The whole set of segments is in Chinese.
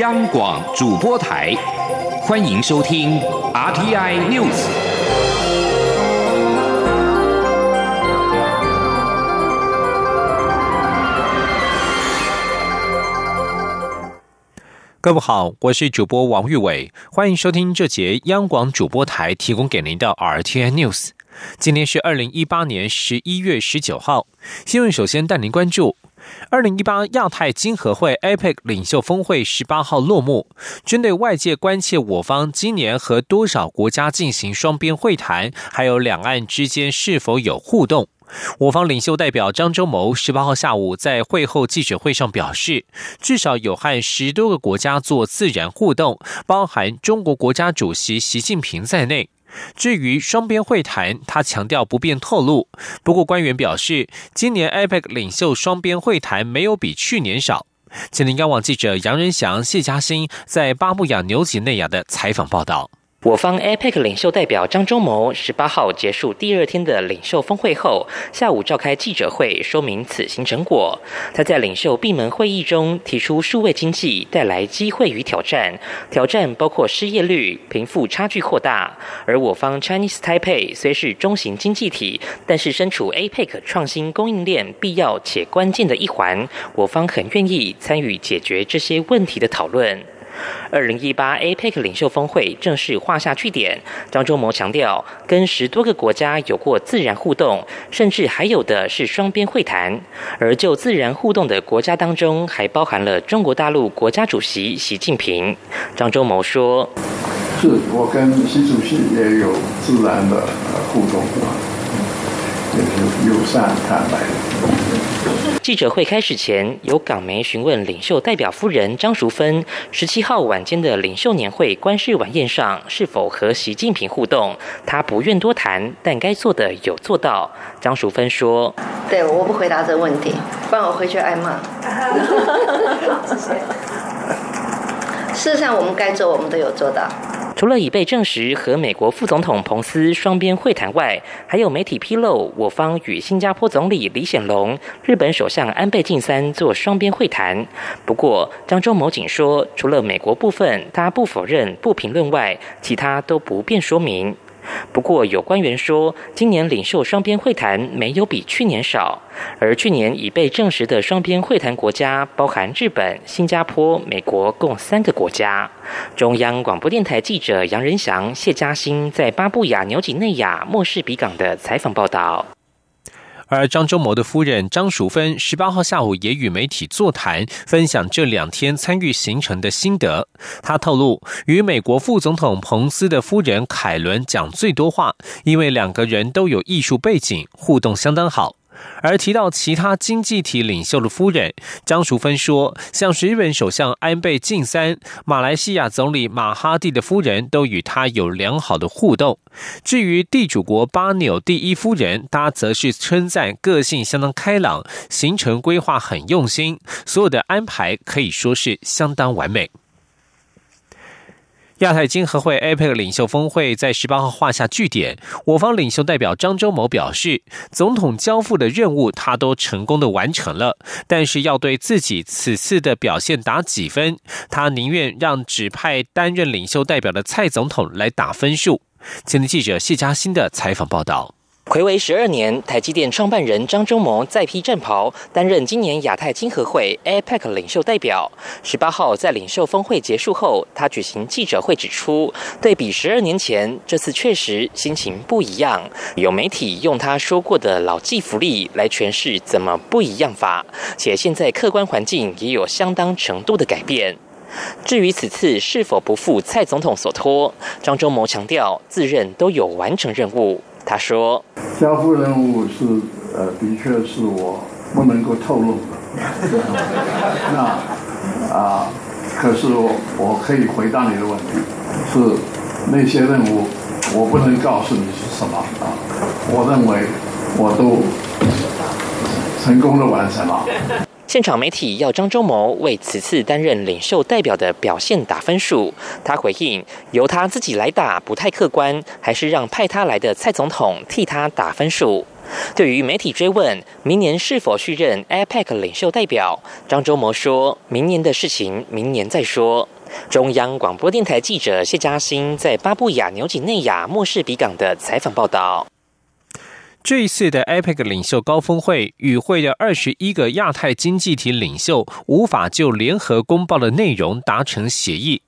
央广主播台，欢迎收听 RTI News。各位好，我是主播王玉伟，欢迎收听这节央广主播台提供给您的 RTI News。今天是二零一八年十一月十九号，新闻首先带您关注。二零一八亚太经合会 （APEC） 领袖峰会十八号落幕。针对外界关切我方今年和多少国家进行双边会谈，还有两岸之间是否有互动，我方领袖代表张忠谋十八号下午在会后记者会上表示，至少有和十多个国家做自然互动，包含中国国家主席习近平在内。至于双边会谈，他强调不便透露。不过官员表示，今年 APEC 领袖双边会谈没有比去年少。今天央网记者杨仁祥、谢嘉欣在巴布亚纽几内亚的采访报道。我方 APEC 领袖代表张忠谋十八号结束第二天的领袖峰会后，下午召开记者会，说明此行成果。他在领袖闭门会议中提出，数位经济带来机会与挑战，挑战包括失业率、贫富差距扩大。而我方 Chinese Taipei 虽是中型经济体，但是身处 APEC 创新供应链必要且关键的一环，我方很愿意参与解决这些问题的讨论。二零一八 APEC 领袖峰会正式画下句点。张忠谋强调，跟十多个国家有过自然互动，甚至还有的是双边会谈。而就自然互动的国家当中，还包含了中国大陆国家主席习近平。张忠谋说：“是我跟习主席也有自然的互动，友善坦白。”记者会开始前，有港媒询问领袖代表夫人张淑芬，十七号晚间的领袖年会官事晚宴上是否和习近平互动，她不愿多谈，但该做的有做到。张淑芬说：“对，我不回答这个问题，不然我回去挨骂。事实上，我们该做，我们都有做到。”除了已被证实和美国副总统彭斯双边会谈外，还有媒体披露我方与新加坡总理李显龙、日本首相安倍晋三做双边会谈。不过，张忠谋仅说，除了美国部分，他不否认、不评论外，其他都不便说明。不过，有官员说，今年领袖双边会谈没有比去年少，而去年已被证实的双边会谈国家包含日本、新加坡、美国共三个国家。中央广播电台记者杨仁祥、谢嘉欣在巴布亚纽几内亚莫氏比港的采访报道。而张忠谋的夫人张淑芬十八号下午也与媒体座谈，分享这两天参与行程的心得。他透露，与美国副总统彭斯的夫人凯伦讲最多话，因为两个人都有艺术背景，互动相当好。而提到其他经济体领袖的夫人张淑芬说，像是日本首相安倍晋三、马来西亚总理马哈蒂的夫人都与他有良好的互动。至于地主国巴纽第一夫人，她则是称赞个性相当开朗，行程规划很用心，所有的安排可以说是相当完美。亚太经合会 APEC 领袖峰会在十八号画下句点。我方领袖代表张周某表示，总统交付的任务他都成功的完成了，但是要对自己此次的表现打几分，他宁愿让指派担任领袖代表的蔡总统来打分数。前天记者谢佳欣的采访报道。魁违十二年，台积电创办人张忠谋再披战袍，担任今年亚太经合会 APEC 领袖代表。十八号在领袖峰会结束后，他举行记者会指出，对比十二年前，这次确实心情不一样。有媒体用他说过的老骥伏枥来诠释怎么不一样法，且现在客观环境也有相当程度的改变。至于此次是否不负蔡总统所托，张忠谋强调，自认都有完成任务。他说：“交付任务是，呃，的确是我不能够透露的。那啊，可是我我可以回答你的问题，是那些任务我不能告诉你是什么啊。我认为我都成功的完成了。”现场媒体要张忠谋为此次担任领袖代表的表现打分数，他回应由他自己来打不太客观，还是让派他来的蔡总统替他打分数。对于媒体追问明年是否续任 APEC 领袖代表，张忠谋说明年的事情明年再说。中央广播电台记者谢嘉欣在巴布亚纽几内亚莫士比港的采访报道。这一次的 APEC 领袖高峰会与会的二十一个亚太经济体领袖无法就联合公报的内容达成协议。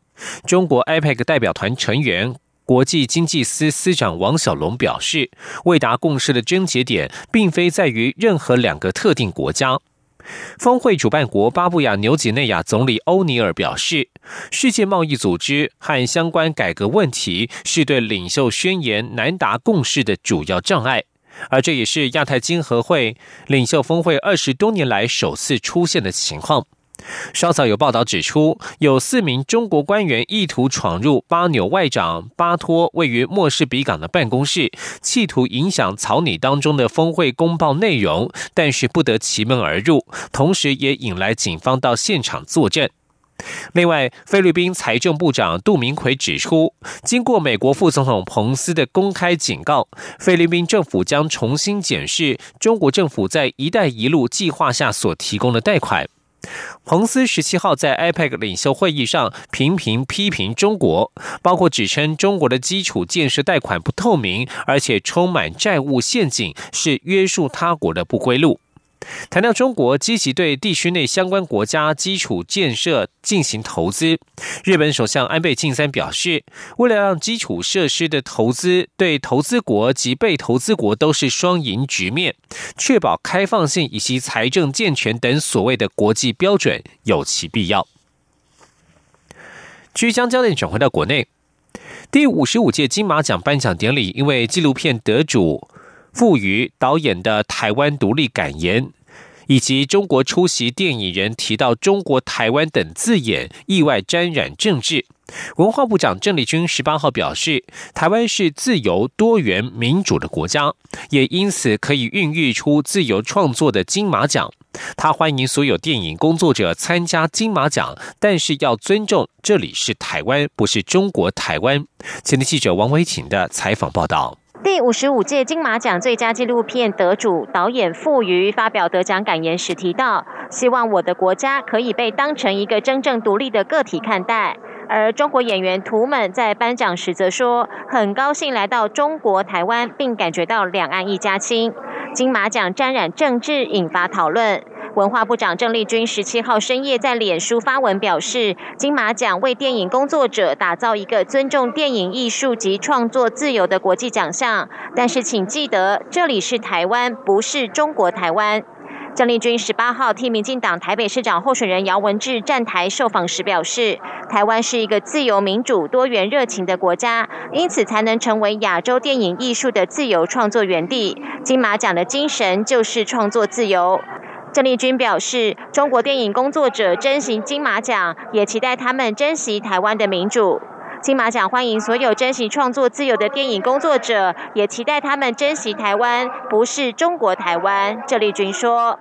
中国 APEC 代表团成员、国际经济司司长王小龙表示，未达共识的症结点并非在于任何两个特定国家。峰会主办国巴布亚纽几内亚总理欧尼尔表示，世界贸易组织和相关改革问题是对领袖宣言难达共识的主要障碍。而这也是亚太经合会领袖峰会二十多年来首次出现的情况。稍早有报道指出，有四名中国官员意图闯入巴纽外长巴托位于莫士比港的办公室，企图影响草拟当中的峰会公报内容，但是不得其门而入，同时也引来警方到现场作证。另外，菲律宾财政部长杜明奎指出，经过美国副总统彭斯的公开警告，菲律宾政府将重新检视中国政府在“一带一路”计划下所提供的贷款。彭斯十七号在 IPEC 领袖会议上频频批评中国，包括指称中国的基础建设贷款不透明，而且充满债务陷阱，是约束他国的不归路。谈到中国积极对地区内相关国家基础建设进行投资，日本首相安倍晋三表示，为了让基础设施的投资对投资国及被投资国都是双赢局面，确保开放性以及财政健全等所谓的国际标准有其必要。据将焦点转回到国内，第五十五届金马奖颁奖典礼因为纪录片得主。赋予导演的台湾独立感言，以及中国出席电影人提到中国台湾等字眼，意外沾染政治。文化部长郑丽君十八号表示，台湾是自由、多元、民主的国家，也因此可以孕育出自由创作的金马奖。他欢迎所有电影工作者参加金马奖，但是要尊重这里是台湾，不是中国台湾。前天记者王维琴的采访报道。第五十五届金马奖最佳纪录片得主导演傅余发表得奖感言时提到：“希望我的国家可以被当成一个真正独立的个体看待。”而中国演员图们在颁奖时则说：“很高兴来到中国台湾，并感觉到两岸一家亲。”金马奖沾染政治，引发讨论。文化部长郑丽君十七号深夜在脸书发文表示，金马奖为电影工作者打造一个尊重电影艺术及创作自由的国际奖项。但是，请记得，这里是台湾，不是中国台湾。郑丽君十八号替民进党台北市长候选人姚文智站台受访时表示，台湾是一个自由、民主、多元、热情的国家，因此才能成为亚洲电影艺术的自由创作园地。金马奖的精神就是创作自由。郑丽君表示，中国电影工作者珍惜金马奖，也期待他们珍惜台湾的民主。金马奖欢迎所有珍惜创作自由的电影工作者，也期待他们珍惜台湾，不是中国台湾。郑丽君说。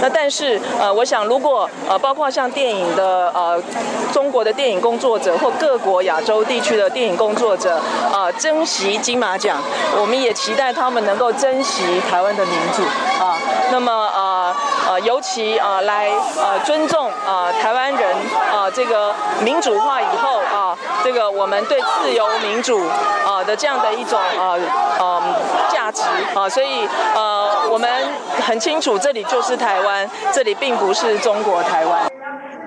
那但是呃，我想如果呃，包括像电影的呃，中国的电影工作者或各国亚洲地区的电影工作者啊，珍惜金马奖，我们也期待他们能够珍惜台湾的民主啊。那么呃尤其啊来呃尊重啊台湾人啊这个民主化以后啊，这个我们对自由民主啊的这样的一种啊嗯价值啊，所以呃我们很清楚这里就是台湾。这里并不是中国台湾。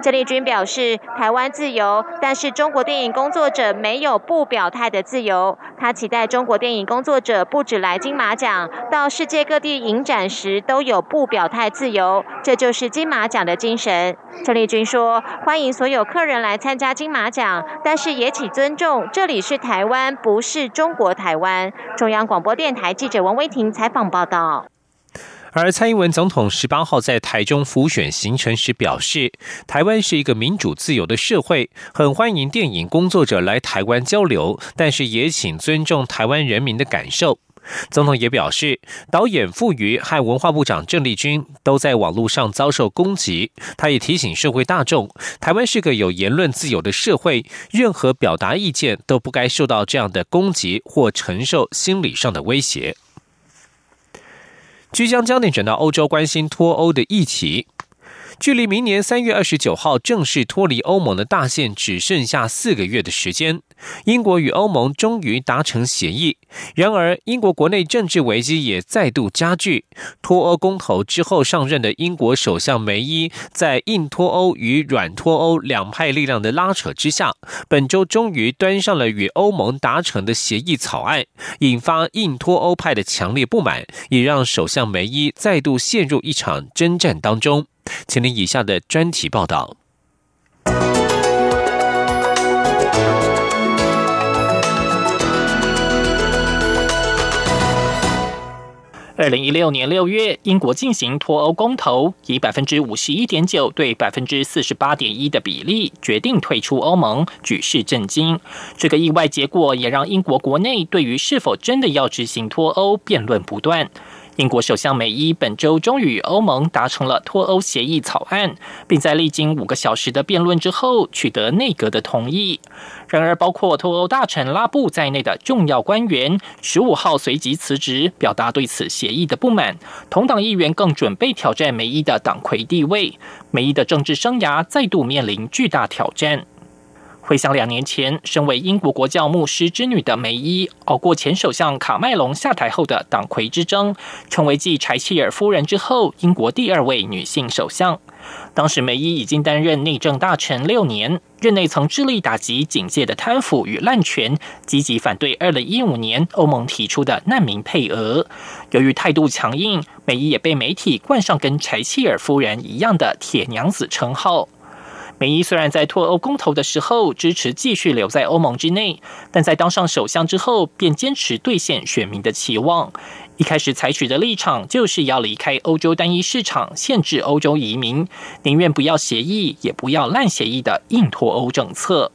郑丽君表示，台湾自由，但是中国电影工作者没有不表态的自由。他期待中国电影工作者不止来金马奖，到世界各地影展时都有不表态自由，这就是金马奖的精神。郑丽君说：“欢迎所有客人来参加金马奖，但是也请尊重，这里是台湾，不是中国台湾。”中央广播电台记者王威婷采访报道。而蔡英文总统十八号在台中辅选行程时表示，台湾是一个民主自由的社会，很欢迎电影工作者来台湾交流，但是也请尊重台湾人民的感受。总统也表示，导演傅余和文化部长郑丽君都在网络上遭受攻击，他也提醒社会大众，台湾是个有言论自由的社会，任何表达意见都不该受到这样的攻击或承受心理上的威胁。即将焦点转到欧洲，关心脱欧的议题。距离明年三月二十九号正式脱离欧盟的大限只剩下四个月的时间，英国与欧盟终于达成协议。然而，英国国内政治危机也再度加剧。脱欧公投之后上任的英国首相梅伊，在硬脱欧与软脱欧两派力量的拉扯之下，本周终于端上了与欧盟达成的协议草案，引发硬脱欧派的强烈不满，也让首相梅伊再度陷入一场征战当中。请您以下的专题报道。二零一六年六月，英国进行脱欧公投，以百分之五十一点九对百分之四十八点一的比例决定退出欧盟，举世震惊。这个意外结果也让英国国内对于是否真的要执行脱欧辩论不断。英国首相梅伊本周终于与欧盟达成了脱欧协议草案，并在历经五个小时的辩论之后取得内阁的同意。然而，包括脱欧大臣拉布在内的重要官员十五号随即辞职，表达对此协议的不满。同党议员更准备挑战梅伊的党魁地位，梅伊的政治生涯再度面临巨大挑战。回想两年前，身为英国国教牧师之女的梅伊，熬过前首相卡麦隆下台后的党魁之争，成为继柴契尔夫人之后英国第二位女性首相。当时梅伊已经担任内政大臣六年，任内曾致力打击警界的贪腐与滥权，积极反对二零一五年欧盟提出的难民配额。由于态度强硬，梅伊也被媒体冠上跟柴契尔夫人一样的“铁娘子”称号。梅伊虽然在脱欧公投的时候支持继续留在欧盟之内，但在当上首相之后便坚持兑现选民的期望。一开始采取的立场就是要离开欧洲单一市场，限制欧洲移民，宁愿不要协议，也不要烂协议的硬脱欧政策。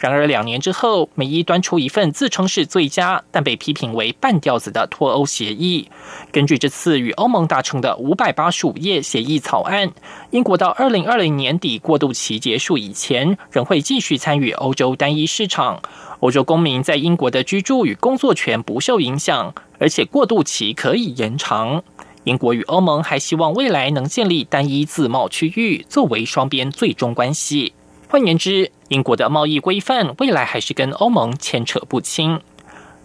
然而，两年之后，美伊端出一份自称是最佳，但被批评为半吊子的脱欧协议。根据这次与欧盟达成的五百八十五页协议草案，英国到二零二零年底过渡期结束以前，仍会继续参与欧洲单一市场。欧洲公民在英国的居住与工作权不受影响，而且过渡期可以延长。英国与欧盟还希望未来能建立单一自贸区域，作为双边最终关系。换言之，英国的贸易规范未来还是跟欧盟牵扯不清。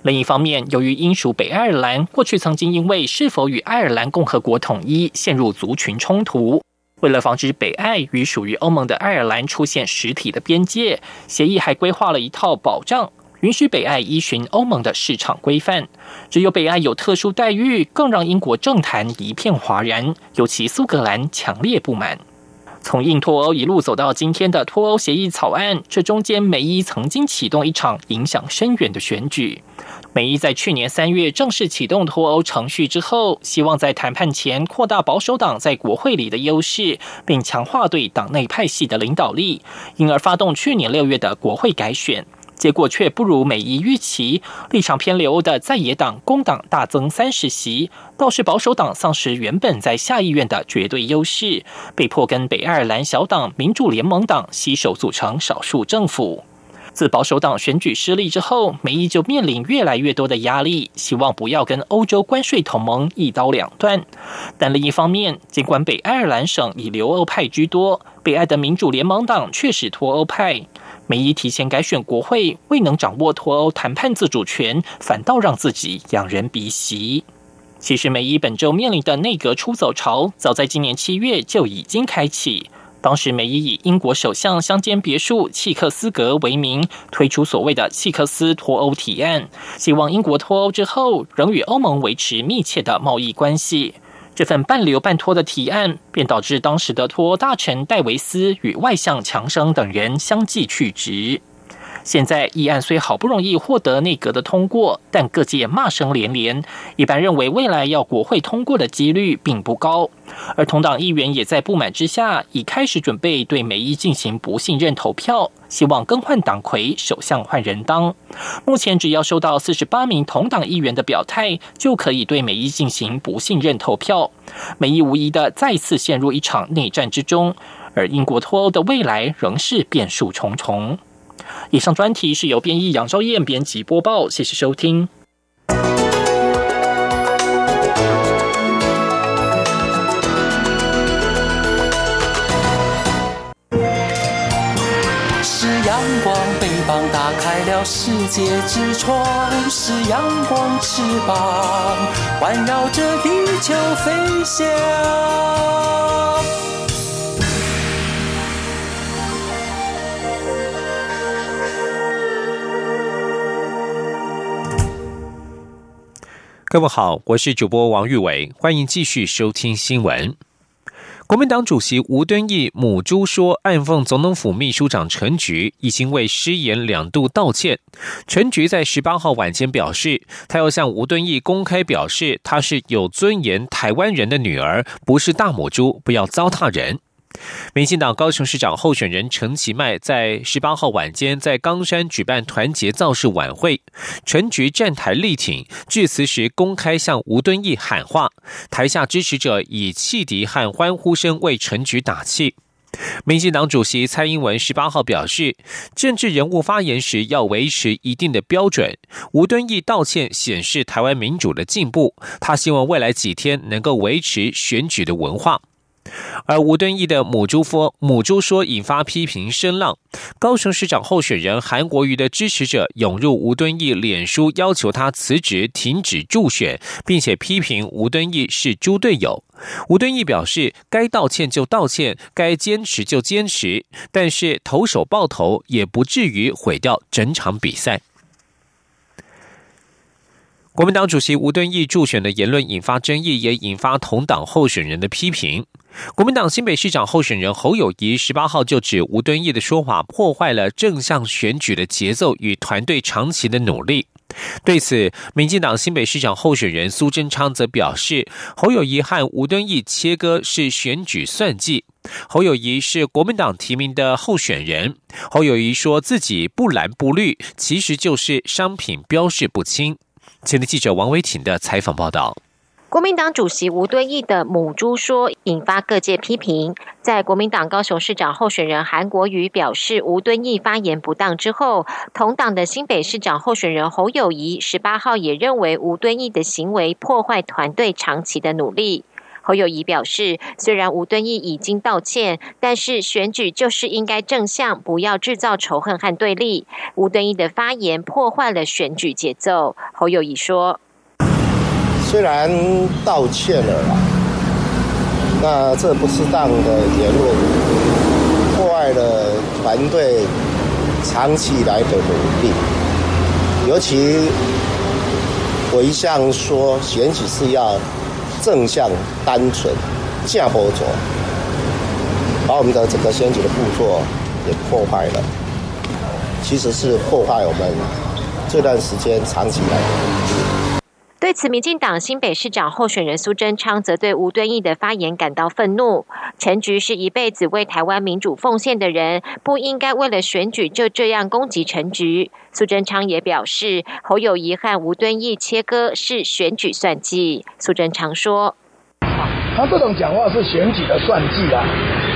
另一方面，由于英属北爱尔兰过去曾经因为是否与爱尔兰共和国统一陷入族群冲突，为了防止北爱与属于欧盟的爱尔兰出现实体的边界，协议还规划了一套保障，允许北爱依循欧盟的市场规范。只有北爱有特殊待遇，更让英国政坛一片哗然，尤其苏格兰强烈不满。从硬脱欧一路走到今天的脱欧协议草案，这中间梅伊曾经启动一场影响深远的选举。梅伊在去年三月正式启动脱欧程序之后，希望在谈判前扩大保守党在国会里的优势，并强化对党内派系的领导力，因而发动去年六月的国会改选。结果却不如美伊预期，立场偏流的在野党工党大增三十席，倒是保守党丧失原本在下议院的绝对优势，被迫跟北爱尔兰小党民主联盟党携手组成少数政府。自保守党选举失利之后，美伊就面临越来越多的压力，希望不要跟欧洲关税同盟一刀两断。但另一方面，尽管北爱尔兰省以留欧派居多，北爱的民主联盟党却是脱欧派。梅伊提前改选国会，未能掌握脱欧谈判自主权，反倒让自己仰人鼻息。其实，梅伊本周面临的内阁出走潮，早在今年七月就已经开启。当时，梅伊以英国首相乡间别墅契克斯格为名，推出所谓的契克斯脱欧提案，希望英国脱欧之后，仍与欧盟维持密切的贸易关系。这份半留半脱的提案，便导致当时的脱欧大臣戴维斯与外相强生等人相继去职。现在议案虽好不容易获得内阁的通过，但各界骂声连连。一般认为，未来要国会通过的几率并不高。而同党议员也在不满之下，已开始准备对梅伊进行不信任投票，希望更换党魁，首相换人当。目前只要收到四十八名同党议员的表态，就可以对梅伊进行不信任投票。梅伊无疑的再次陷入一场内战之中，而英国脱欧的未来仍是变数重重。以上专题是由编译杨昭燕编辑播报，谢谢收听。是阳光，翅膀打开了世界之窗；是阳光，翅膀环绕着地球飞翔。各位好，我是主播王玉伟，欢迎继续收听新闻。国民党主席吴敦义母猪说，暗讽总统府秘书长陈菊已经为失言两度道歉。陈菊在十八号晚间表示，他要向吴敦义公开表示，他是有尊严台湾人的女儿，不是大母猪，不要糟蹋人。民进党高雄市长候选人陈其迈在十八号晚间在冈山举办团结造势晚会，陈菊站台力挺，致辞时公开向吴敦义喊话，台下支持者以汽笛和欢呼声为陈菊打气。民进党主席蔡英文十八号表示，政治人物发言时要维持一定的标准。吴敦义道歉显示台湾民主的进步，他希望未来几天能够维持选举的文化。而吴敦义的母猪说母猪说引发批评声浪，高雄市长候选人韩国瑜的支持者涌入吴敦义脸书，要求他辞职、停止助选，并且批评吴敦义是猪队友。吴敦义表示，该道歉就道歉，该坚持就坚持，但是投手爆头也不至于毁掉整场比赛。国民党主席吴敦义助选的言论引发争议，也引发同党候选人的批评。国民党新北市长候选人侯友谊十八号就指吴敦义的说法破坏了正向选举的节奏与团队长期的努力。对此，民进党新北市长候选人苏贞昌则表示，侯友谊和吴敦义切割是选举算计。侯友谊是国民党提名的候选人，侯友谊说自己不蓝不绿，其实就是商品标示不清。前的记者王维挺的采访报道。国民党主席吴敦义的母猪说引发各界批评。在国民党高雄市长候选人韩国瑜表示吴敦义发言不当之后，同党的新北市长候选人侯友谊十八号也认为吴敦义的行为破坏团队长期的努力。侯友谊表示，虽然吴敦义已经道歉，但是选举就是应该正向，不要制造仇恨和对立。吴敦义的发言破坏了选举节奏。侯友谊说。虽然道歉了啦，那这不适当的言论破坏了团队长期以来的努力。尤其我一向说选举是要正向、单纯、架波走，把我们的整个选举的步骤也破坏了。其实是破坏我们这段时间长期来的。对此，民进党新北市长候选人苏贞昌则对吴敦义的发言感到愤怒。陈菊是一辈子为台湾民主奉献的人，不应该为了选举就这样攻击陈菊。苏贞昌也表示，侯友谊和吴敦义切割是选举算计。苏贞昌说：“他这种讲话是选举的算计啊，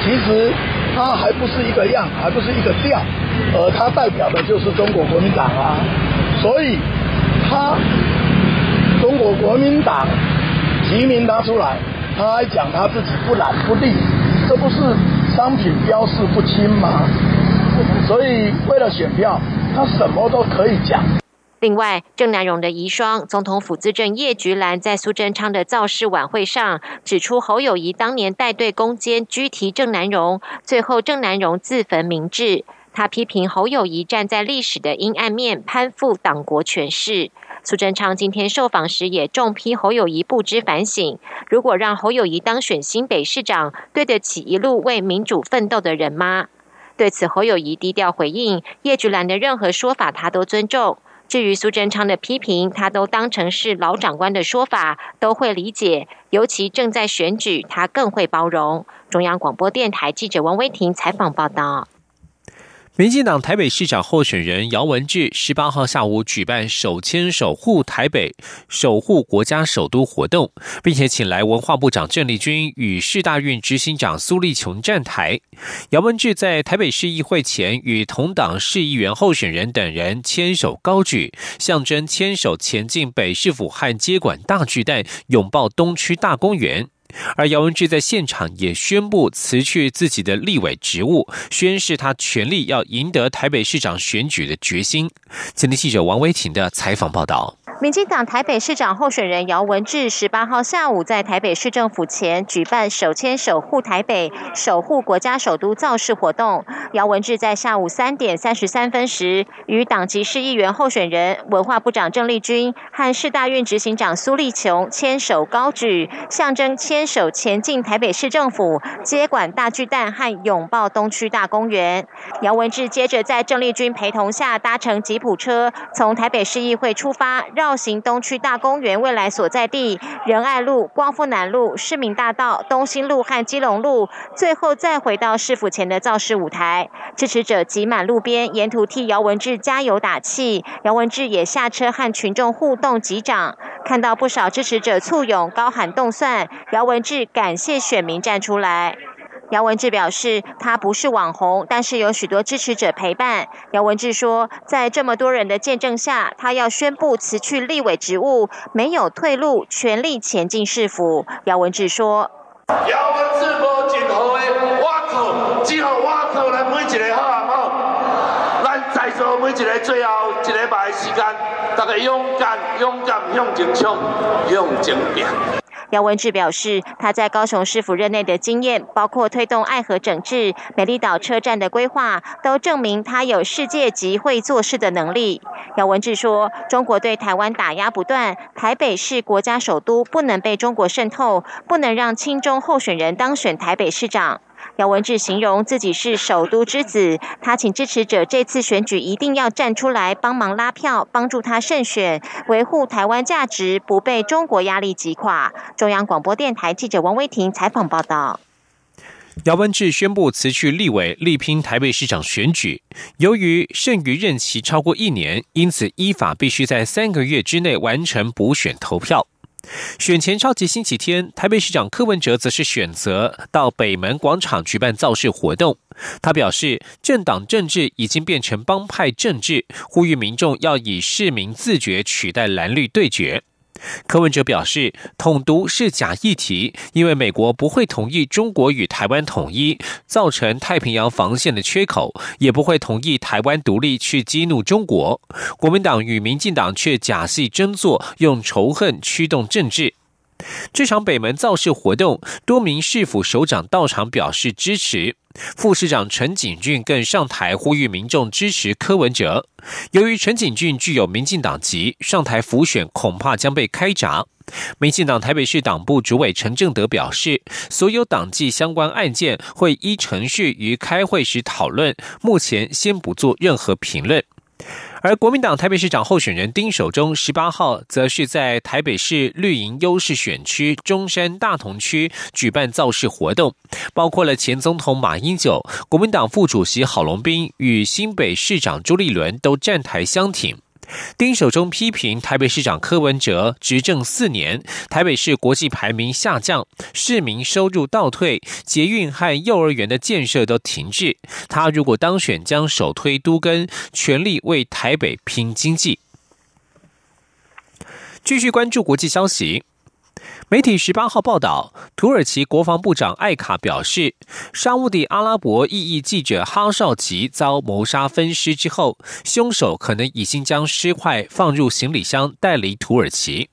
其实他还不是一个样，还不是一个调，而他代表的就是中国国民党啊，所以他。”中国国民党提名他出来，他还讲他自己不懒不立，这不是商品标示不清吗？所以为了选票，他什么都可以讲。另外，郑南荣的遗孀、总统府资政叶菊兰在苏贞昌的造势晚会上指出，侯友谊当年带队攻坚拘提郑南荣，最后郑南荣自焚明志。他批评侯友谊站在历史的阴暗面，攀附党国权势。苏贞昌今天受访时也重批侯友谊不知反省。如果让侯友谊当选新北市长，对得起一路为民主奋斗的人吗？对此，侯友谊低调回应：叶菊兰的任何说法他都尊重。至于苏贞昌的批评，他都当成是老长官的说法，都会理解。尤其正在选举，他更会包容。中央广播电台记者王威婷采访报道。民进党台北市长候选人姚文智十八号下午举办手牵手护台北、守护国家首都活动，并且请来文化部长郑丽君与市大运执行长苏立琼站台。姚文智在台北市议会前与同党市议员候选人等人牵手高举，象征牵手前进北市府和接管大巨蛋，拥抱东区大公园。而姚文智在现场也宣布辞去自己的立委职务，宣示他全力要赢得台北市长选举的决心。前天记者王维婷的采访报道。民进党台北市长候选人姚文智十八号下午在台北市政府前举办“手牵手护台北，守护国家首都”造势活动。姚文智在下午三点三十三分时，与党籍市议员候选人文化部长郑丽君和市大运执行长苏立琼牵手高举，象征牵手前进台北市政府，接管大巨蛋和拥抱东区大公园。姚文智接着在郑丽君陪同下搭乘吉普车，从台北市议会出发绕。绕行东区大公园未来所在地仁爱路、光复南路、市民大道、东兴路和基隆路，最后再回到市府前的造势舞台。支持者挤满路边，沿途替姚文智加油打气。姚文智也下车和群众互动击掌，看到不少支持者簇拥高喊动算。姚文智感谢选民站出来。姚文智表示，他不是网红，但是有许多支持者陪伴。姚文智说，在这么多人的见证下，他要宣布辞去立委职务，没有退路，全力前进市府。姚文智说：“姚文智无任何的挖苦，只好挖苦咱每一个好啊好，咱在座每一个最后一礼拜的时间，大家勇敢勇敢向前冲，向前拼。”姚文志表示，他在高雄市府任内的经验，包括推动爱河整治、美丽岛车站的规划，都证明他有世界级会做事的能力。姚文志说：“中国对台湾打压不断，台北是国家首都，不能被中国渗透，不能让亲中候选人当选台北市长。”姚文智形容自己是首都之子，他请支持者这次选举一定要站出来帮忙拉票，帮助他胜选，维护台湾价值，不被中国压力击垮。中央广播电台记者王威婷采访报道。姚文智宣布辞去立委，力拼台北市长选举。由于剩余任期超过一年，因此依法必须在三个月之内完成补选投票。选前超级星期天，台北市长柯文哲则是选择到北门广场举办造势活动。他表示，政党政治已经变成帮派政治，呼吁民众要以市民自觉取代蓝绿对决。柯文哲表示，统独是假议题，因为美国不会同意中国与台湾统一，造成太平洋防线的缺口，也不会同意台湾独立去激怒中国。国民党与民进党却假戏真做，用仇恨驱动政治。这场北门造势活动，多名市府首长到场表示支持，副市长陈景俊更上台呼吁民众支持柯文哲。由于陈景俊具有民进党籍，上台辅选恐怕将被开闸。民进党台北市党部主委陈正德表示，所有党纪相关案件会依程序于开会时讨论，目前先不做任何评论。而国民党台北市长候选人丁守中十八号则是在台北市绿营优势选区中山大同区举办造势活动，包括了前总统马英九、国民党副主席郝龙斌与新北市长朱立伦都站台相挺。丁守中批评台北市长柯文哲执政四年，台北市国际排名下降，市民收入倒退，捷运和幼儿园的建设都停滞。他如果当选，将首推都更，全力为台北拼经济。继续关注国际消息。媒体十八号报道，土耳其国防部长艾卡表示，沙地阿拉伯异议记者哈绍吉遭谋杀分尸之后，凶手可能已经将尸块放入行李箱带离土耳其。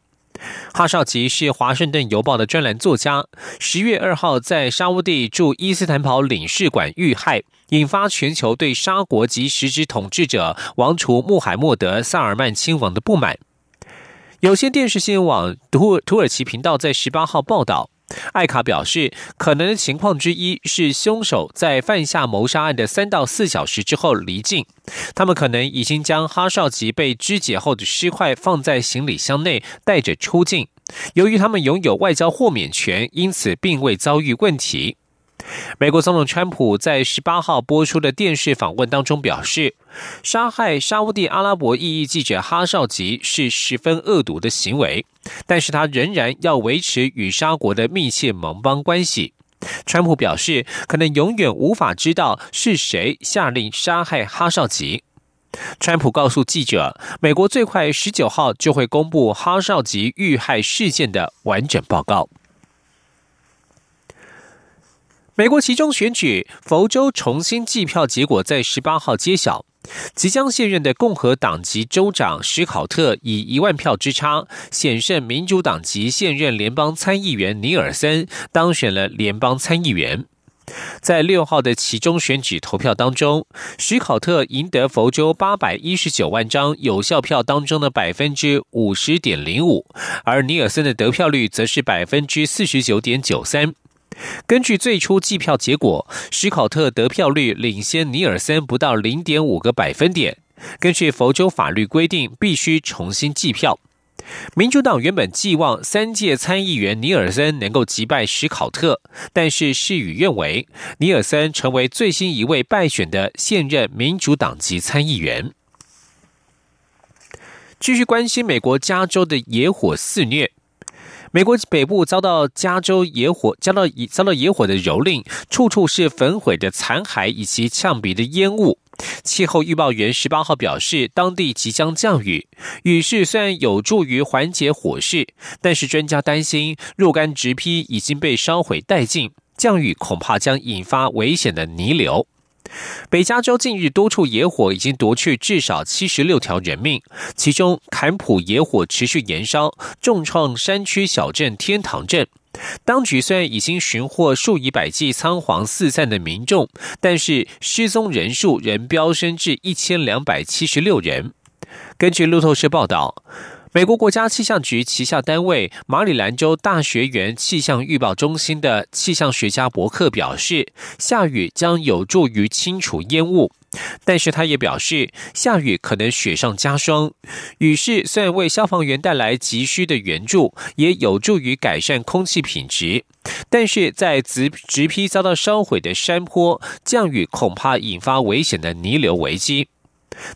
哈绍吉是《华盛顿邮报》的专栏作家，十月二号在沙地驻伊斯坦堡领事馆遇害，引发全球对沙国及实质统治者王储穆罕默德·萨尔曼亲王的不满。有线电视新闻网土土耳其频道在十八号报道，艾卡表示，可能的情况之一是凶手在犯下谋杀案的三到四小时之后离境，他们可能已经将哈绍吉被肢解后的尸块放在行李箱内带着出境。由于他们拥有外交豁免权，因此并未遭遇问题。美国总统川普在十八号播出的电视访问当中表示，杀害沙地阿拉伯异议记者哈绍吉是十分恶毒的行为，但是他仍然要维持与沙国的密切盟邦关系。川普表示，可能永远无法知道是谁下令杀害哈绍吉。川普告诉记者，美国最快十九号就会公布哈绍吉遇害事件的完整报告。美国其中选举，佛州重新计票结果在十八号揭晓。即将卸任的共和党籍州长史考特以一万票之差险胜民主党籍现任联邦参议员尼尔森，当选了联邦参议员。在六号的其中选举投票当中，史考特赢得佛州八百一十九万张有效票当中的百分之五十点零五，而尼尔森的得票率则是百分之四十九点九三。根据最初计票结果，史考特得票率领先尼尔森不到零点五个百分点。根据佛州法律规定，必须重新计票。民主党原本寄望三届参议员尼尔森能够击败史考特，但是事与愿违，尼尔森成为最新一位败选的现任民主党籍参议员。继续关心美国加州的野火肆虐。美国北部遭到加州野火，遭到遭到野火的蹂躏，处处是焚毁的残骸以及呛鼻的烟雾。气候预报员十八号表示，当地即将降雨，雨势虽然有助于缓解火势，但是专家担心若干植批已经被烧毁殆尽，降雨恐怕将引发危险的泥流。北加州近日多处野火已经夺去至少七十六条人命，其中坎普野火持续燃烧，重创山区小镇天堂镇。当局虽然已经寻获数以百计仓皇四散的民众，但是失踪人数仍飙升至一千两百七十六人。根据路透社报道。美国国家气象局旗下单位马里兰州大学园气象预报中心的气象学家伯克表示，下雨将有助于清除烟雾，但是他也表示，下雨可能雪上加霜。雨势虽然为消防员带来急需的援助，也有助于改善空气品质，但是在直直批遭到烧毁的山坡，降雨恐怕引发危险的泥流危机。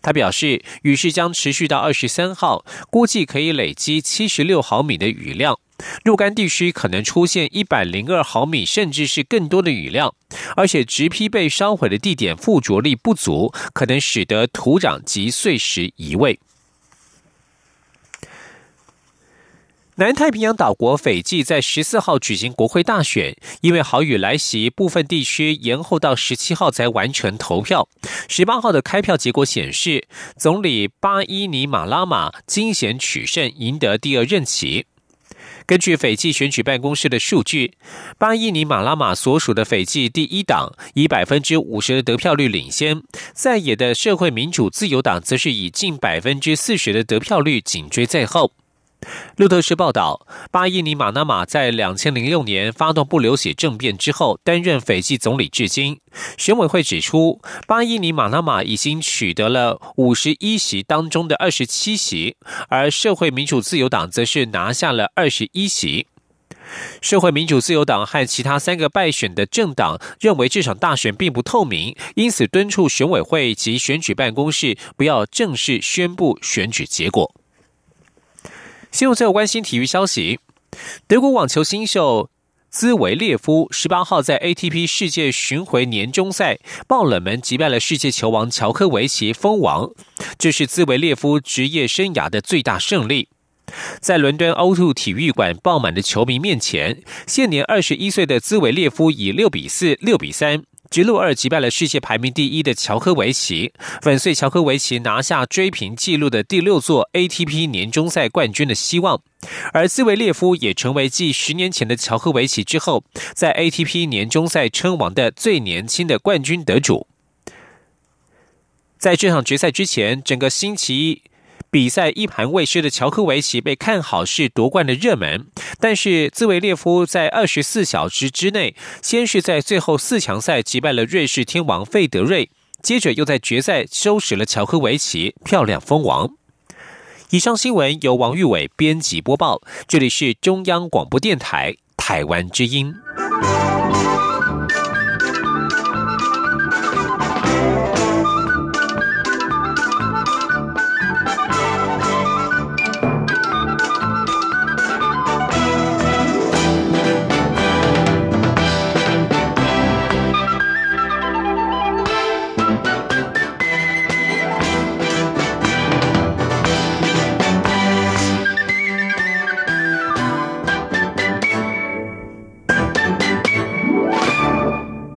他表示，雨势将持续到二十三号，估计可以累积七十六毫米的雨量。若干地区可能出现一百零二毫米，甚至是更多的雨量。而且，直批被烧毁的地点附着力不足，可能使得土壤及碎石移位。南太平洋岛国斐济在十四号举行国会大选，因为豪雨来袭，部分地区延后到十七号才完成投票。十八号的开票结果显示，总理巴伊尼马拉马惊险取胜，赢得第二任期。根据斐济选举办公室的数据，巴伊尼马拉马所属的斐济第一党以百分之五十的得票率领先，在野的社会民主自由党则是以近百分之四十的得票率紧追在后。路透社报道，巴伊尼马纳马在两千零六年发动不流血政变之后，担任斐济总理至今。选委会指出，巴伊尼马纳马已经取得了五十一席当中的二十七席，而社会民主自由党则是拿下了二十一席。社会民主自由党和其他三个败选的政党认为这场大选并不透明，因此敦促选委会及选举办公室不要正式宣布选举结果。新闻最后关心体育消息，德国网球新秀兹维列夫十八号在 ATP 世界巡回年终赛爆冷门击败了世界球王乔科维奇封王，这是兹维列夫职业生涯的最大胜利。在伦敦 O2 体育馆爆满的球迷面前，现年二十一岁的兹维列夫以六比四、六比三。直路二击败了世界排名第一的乔科维奇，粉碎乔科维奇拿下追平纪录的第六座 ATP 年终赛冠军的希望。而兹维列夫也成为继十年前的乔科维奇之后，在 ATP 年终赛称王的最年轻的冠军得主。在这场决赛之前，整个星期一。比赛一盘未失的乔科维奇被看好是夺冠的热门，但是兹维列夫在二十四小时之内，先是在最后四强赛击败了瑞士天王费德瑞，接着又在决赛收拾了乔科维奇，漂亮封王。以上新闻由王玉伟编辑播报，这里是中央广播电台台湾之音。